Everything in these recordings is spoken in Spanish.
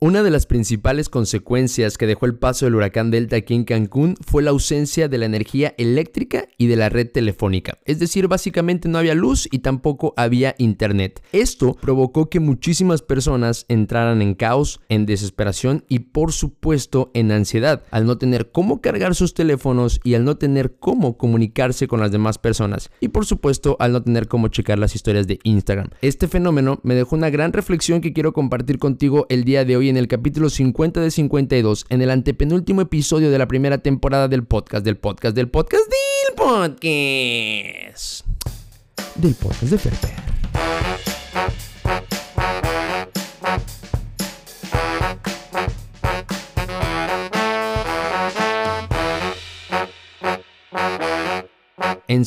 Una de las principales consecuencias que dejó el paso del huracán Delta aquí en Cancún fue la ausencia de la energía eléctrica y de la red telefónica. Es decir, básicamente no había luz y tampoco había internet. Esto provocó que muchísimas personas entraran en caos, en desesperación y por supuesto en ansiedad, al no tener cómo cargar sus teléfonos y al no tener cómo comunicarse con las demás personas. Y por supuesto al no tener cómo checar las historias de Instagram. Este fenómeno me dejó una gran reflexión que quiero compartir contigo el día de hoy en el capítulo 50 de 52, en el antepenúltimo episodio de la primera temporada del podcast, del podcast, del podcast, del podcast. Del podcast de Ferper.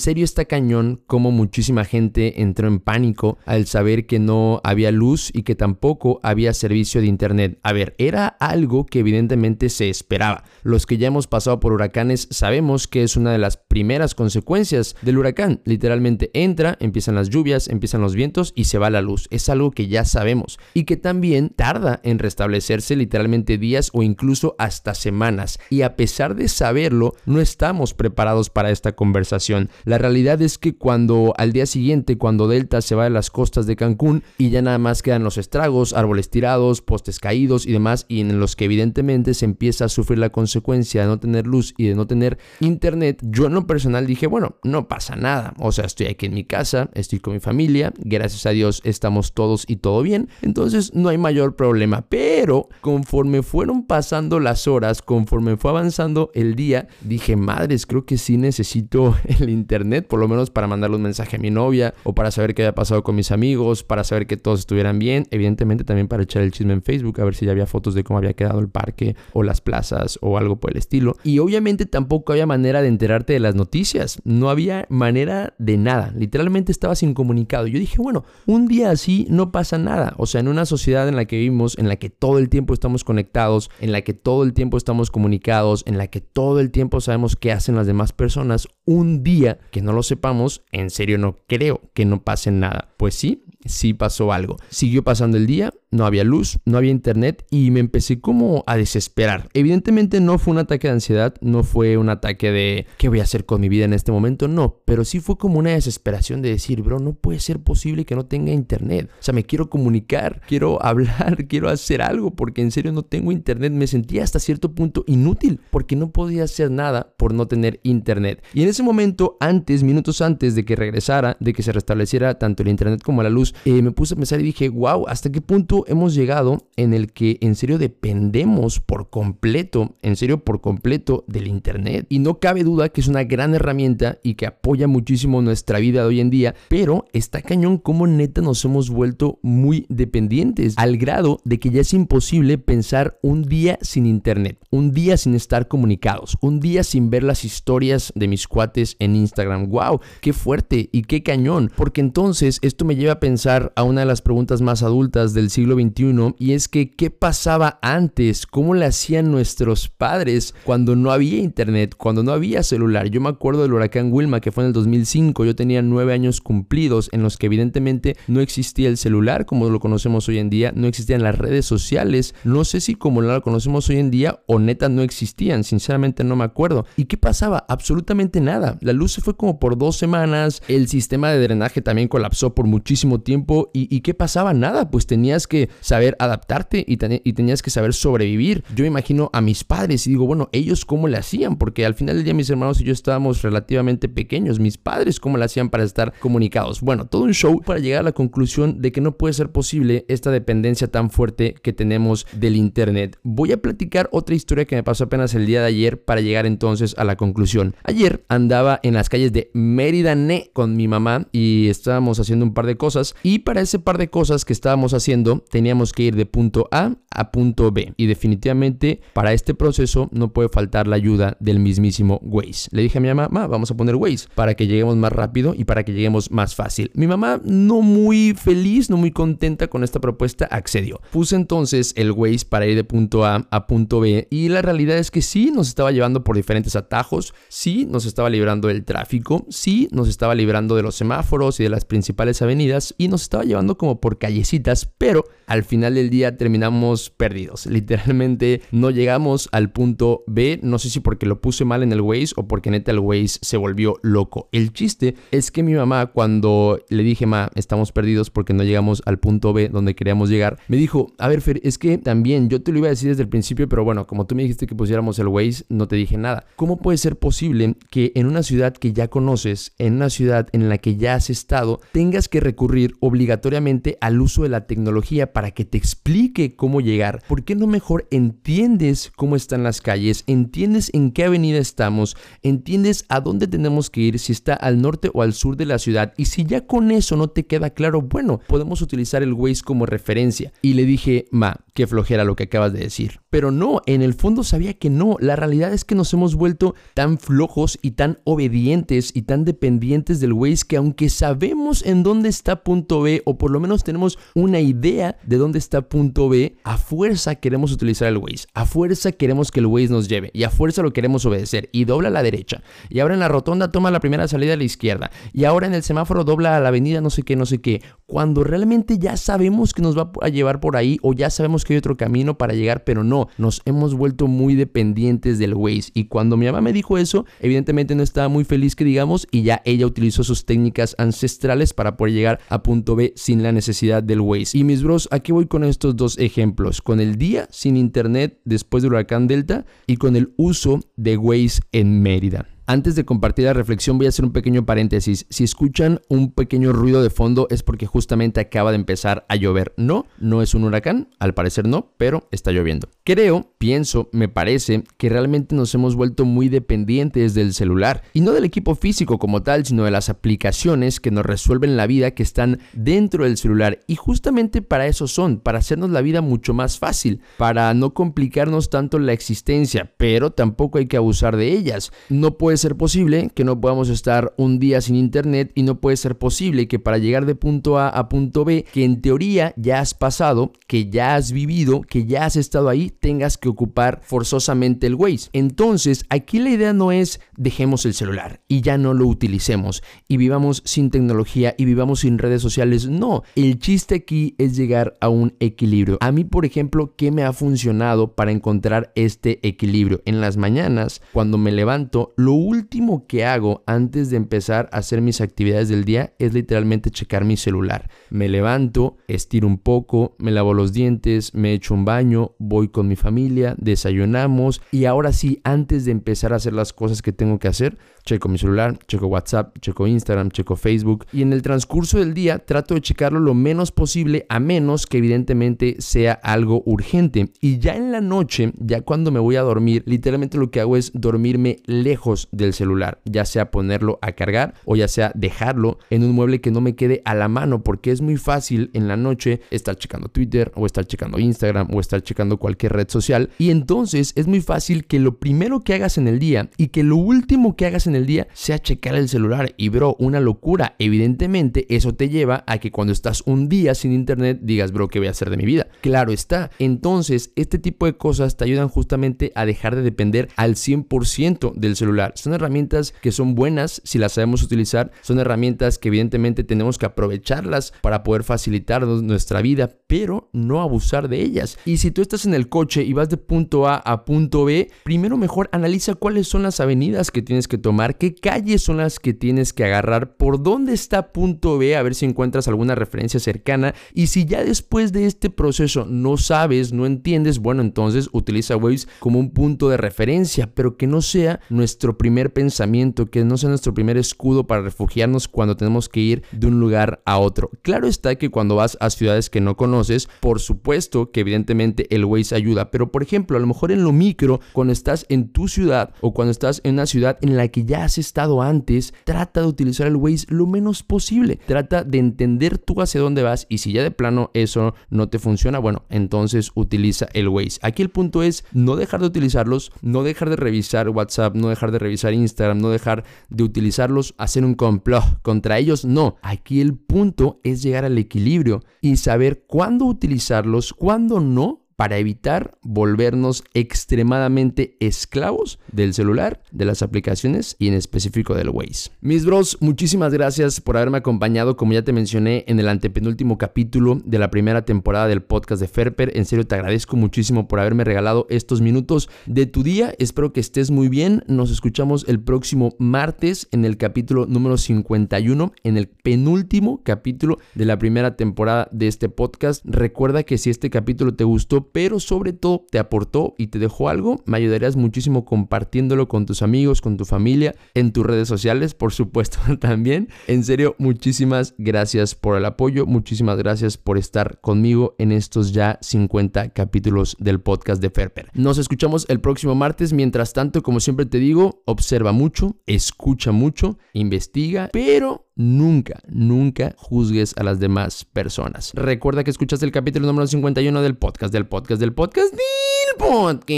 Serio está cañón como muchísima gente entró en pánico al saber que no había luz y que tampoco había servicio de internet. A ver, era algo que evidentemente se esperaba. Los que ya hemos pasado por huracanes sabemos que es una de las primeras consecuencias del huracán. Literalmente entra, empiezan las lluvias, empiezan los vientos y se va la luz. Es algo que ya sabemos y que también tarda en restablecerse literalmente días o incluso hasta semanas. Y a pesar de saberlo, no estamos preparados para esta conversación. La realidad es que cuando al día siguiente, cuando Delta se va de las costas de Cancún y ya nada más quedan los estragos, árboles tirados, postes caídos y demás, y en los que evidentemente se empieza a sufrir la consecuencia de no tener luz y de no tener internet, yo en lo personal dije, bueno, no pasa nada. O sea, estoy aquí en mi casa, estoy con mi familia, gracias a Dios estamos todos y todo bien, entonces no hay mayor problema. Pero conforme fueron pasando las horas, conforme fue avanzando el día, dije, madres, creo que sí necesito el internet internet, por lo menos para mandarle un mensaje a mi novia o para saber qué había pasado con mis amigos, para saber que todos estuvieran bien, evidentemente también para echar el chisme en Facebook, a ver si ya había fotos de cómo había quedado el parque o las plazas o algo por el estilo. Y obviamente tampoco había manera de enterarte de las noticias, no había manera de nada, literalmente estabas incomunicado. Yo dije, bueno, un día así no pasa nada, o sea, en una sociedad en la que vivimos, en la que todo el tiempo estamos conectados, en la que todo el tiempo estamos comunicados, en la que todo el tiempo sabemos qué hacen las demás personas, un día que no lo sepamos, en serio no creo que no pase nada. Pues sí, sí pasó algo. Siguió pasando el día, no había luz, no había internet y me empecé como a desesperar. Evidentemente no fue un ataque de ansiedad, no fue un ataque de ¿qué voy a hacer con mi vida en este momento? No, pero sí fue como una desesperación de decir, bro, no puede ser posible que no tenga internet. O sea, me quiero comunicar, quiero hablar, quiero hacer algo porque en serio no tengo internet. Me sentía hasta cierto punto inútil porque no podía hacer nada por no tener internet. Y en ese momento, antes, minutos antes de que regresara, de que se restableciera tanto el internet como la luz, eh, me puse a pensar y dije, wow, ¿hasta qué punto hemos llegado en el que en serio dependemos por completo, en serio por completo del Internet. Y no cabe duda que es una gran herramienta y que apoya muchísimo nuestra vida de hoy en día, pero está cañón como neta nos hemos vuelto muy dependientes, al grado de que ya es imposible pensar un día sin Internet, un día sin estar comunicados, un día sin ver las historias de mis cuates en Instagram. ¡Wow! ¡Qué fuerte y qué cañón! Porque entonces esto me lleva a pensar a una de las preguntas más adultas del siglo XXI y es que qué pasaba antes, cómo le hacían nuestros padres cuando no había internet, cuando no había celular. Yo me acuerdo del huracán Wilma que fue en el 2005, yo tenía nueve años cumplidos en los que evidentemente no existía el celular como lo conocemos hoy en día, no existían las redes sociales, no sé si como lo conocemos hoy en día o neta no existían, sinceramente no me acuerdo. ¿Y qué pasaba? Absolutamente nada. La luz se fue como por dos semanas, el sistema de drenaje también colapsó por muchísimo tiempo y, y ¿qué pasaba? Nada, pues tenías que saber adaptarte y, tenías que saber sobrevivir. Yo me imagino a mis padres y digo, bueno, ellos cómo le hacían, porque al final del día mis hermanos y yo estábamos relativamente pequeños, mis padres cómo le hacían para estar comunicados. Bueno, todo un show para llegar a la conclusión de que no puede ser posible esta dependencia tan fuerte que tenemos del Internet. Voy a platicar otra historia que me pasó apenas el día de ayer para llegar entonces a la conclusión. Ayer andaba en las calles de Mérida Ne con mi mamá y estábamos haciendo un par de cosas y para ese par de cosas que estábamos haciendo teníamos que ir de punto A a punto B. Y definitivamente para este proceso no puede faltar la ayuda del mismísimo Waze. Le dije a mi mamá, vamos a poner Waze para que lleguemos más rápido y para que lleguemos más fácil. Mi mamá no muy feliz, no muy contenta con esta propuesta, accedió. Puse entonces el Waze para ir de punto A a punto B y la realidad es que sí nos estaba llevando por diferentes atajos, sí nos estaba librando del tráfico, sí nos estaba librando de los semáforos y de las principales avenidas y nos estaba llevando como por callecitas, pero al final del día terminamos perdidos. Literalmente no llegamos al punto B, no sé si porque lo puse mal en el Waze o porque neta el Waze se volvió loco. El chiste es que mi mamá cuando le dije, ma, estamos perdidos porque no llegamos al punto B donde queríamos llegar, me dijo, a ver Fer, es que también yo te lo iba a decir desde el principio, pero bueno, como tú me dijiste que pusiéramos el Waze, no te dije nada. ¿Cómo puede ser posible que en una ciudad que ya conoces, en una ciudad en la que ya has estado, tengas que recurrir obligatoriamente al uso de la tecnología para que te explique cómo llegar? ¿Por qué no mejor entiendes cómo están las calles, entiendes en qué avenida estamos, entiendes a dónde tenemos que ir, si está al norte o al sur de la ciudad? Y si ya con eso no te queda claro, bueno, podemos utilizar el Waze como referencia. Y le dije, ma, qué flojera lo que acabas de decir. Pero no, en el fondo sabía que no. La realidad es que nos hemos vuelto tan flojos y tan obedientes y tan dependientes del Waze que aunque sabemos en dónde está punto B o por lo menos tenemos una idea de dónde está punto B, a fuerza queremos utilizar el Waze. A fuerza queremos que el Waze nos lleve y a fuerza lo queremos obedecer y dobla a la derecha. Y ahora en la rotonda toma la primera salida a la izquierda. Y ahora en el semáforo dobla a la avenida no sé qué, no sé qué. Cuando realmente ya sabemos que nos va a llevar por ahí o ya sabemos que hay otro camino para llegar, pero no, nos hemos vuelto muy dependientes del Waze. Y cuando mi mamá me dijo eso, evidentemente no estaba muy feliz que digamos y ya ella utilizó sus técnicas ancestrales para poder llegar a punto B sin la necesidad del Waze. Y mis bros, aquí voy con estos dos ejemplos, con el día sin internet después del huracán Delta y con el uso de Waze en Mérida. Antes de compartir la reflexión voy a hacer un pequeño paréntesis. Si escuchan un pequeño ruido de fondo es porque justamente acaba de empezar a llover. No, no es un huracán, al parecer no, pero está lloviendo. Creo, pienso, me parece que realmente nos hemos vuelto muy dependientes del celular. Y no del equipo físico como tal, sino de las aplicaciones que nos resuelven la vida que están dentro del celular. Y justamente para eso son, para hacernos la vida mucho más fácil, para no complicarnos tanto la existencia, pero tampoco hay que abusar de ellas. No puedes ser posible que no podamos estar un día sin internet y no puede ser posible que para llegar de punto A a punto B, que en teoría ya has pasado, que ya has vivido, que ya has estado ahí, tengas que ocupar forzosamente el Waze. Entonces, aquí la idea no es dejemos el celular y ya no lo utilicemos y vivamos sin tecnología y vivamos sin redes sociales. No, el chiste aquí es llegar a un equilibrio. A mí, por ejemplo, ¿qué me ha funcionado para encontrar este equilibrio? En las mañanas, cuando me levanto, lo último que hago antes de empezar a hacer mis actividades del día es literalmente checar mi celular. Me levanto, estiro un poco, me lavo los dientes, me echo un baño, voy con mi familia, desayunamos y ahora sí, antes de empezar a hacer las cosas que tengo que hacer, checo mi celular, checo WhatsApp, checo Instagram, checo Facebook y en el transcurso del día trato de checarlo lo menos posible a menos que evidentemente sea algo urgente. Y ya en la noche, ya cuando me voy a dormir, literalmente lo que hago es dormirme lejos del celular, ya sea ponerlo a cargar o ya sea dejarlo en un mueble que no me quede a la mano porque es muy fácil en la noche estar checando Twitter o estar checando Instagram o estar checando cualquier red social y entonces es muy fácil que lo primero que hagas en el día y que lo último que hagas en el día sea checar el celular y bro, una locura. Evidentemente eso te lleva a que cuando estás un día sin internet digas, bro, ¿qué voy a hacer de mi vida? Claro está. Entonces este tipo de cosas te ayudan justamente a dejar de depender al 100% del celular. Son herramientas que son buenas si las sabemos utilizar. Son herramientas que evidentemente tenemos que aprovecharlas para poder facilitarnos nuestra vida, pero no abusar de ellas. Y si tú estás en el coche y vas de punto A a punto B, primero mejor analiza cuáles son las avenidas que tienes que tomar, qué calles son las que tienes que agarrar, por dónde está punto B, a ver si encuentras alguna referencia cercana. Y si ya después de este proceso no sabes, no entiendes, bueno, entonces utiliza Waze como un punto de referencia, pero que no sea nuestro primer pensamiento, que no sea nuestro primer escudo para refugiarnos cuando tenemos que ir de un lugar a otro. Claro está que cuando vas a ciudades que no conoces, por supuesto que evidentemente el Waze ayuda, pero por ejemplo, a lo mejor en lo micro, cuando estás en tu ciudad o cuando estás en una ciudad en la que ya has estado antes, trata de utilizar el Waze lo menos posible. Trata de entender tú hacia dónde vas y si ya de plano eso no te funciona, bueno, entonces utiliza el Waze. Aquí el punto es no dejar de utilizarlos, no dejar de revisar WhatsApp, no dejar de revisar Instagram, no dejar de utilizarlos, hacer un complot contra ellos, no. Aquí el punto es llegar al equilibrio y saber cuándo utilizarlos, cuándo no para evitar volvernos extremadamente esclavos del celular, de las aplicaciones y en específico del Waze. Mis bros, muchísimas gracias por haberme acompañado, como ya te mencioné en el antepenúltimo capítulo de la primera temporada del podcast de Ferper. En serio, te agradezco muchísimo por haberme regalado estos minutos de tu día. Espero que estés muy bien. Nos escuchamos el próximo martes en el capítulo número 51, en el penúltimo capítulo de la primera temporada de este podcast. Recuerda que si este capítulo te gustó, pero sobre todo te aportó y te dejó algo, me ayudarías muchísimo compartiéndolo con tus amigos, con tu familia, en tus redes sociales, por supuesto también. En serio, muchísimas gracias por el apoyo, muchísimas gracias por estar conmigo en estos ya 50 capítulos del podcast de Ferper. Nos escuchamos el próximo martes, mientras tanto, como siempre te digo, observa mucho, escucha mucho, investiga, pero nunca, nunca juzgues a las demás personas. Recuerda que escuchaste el capítulo número 51 del podcast, del podcast, del podcast, del podcast.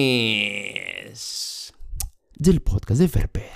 Del podcast de Ferper.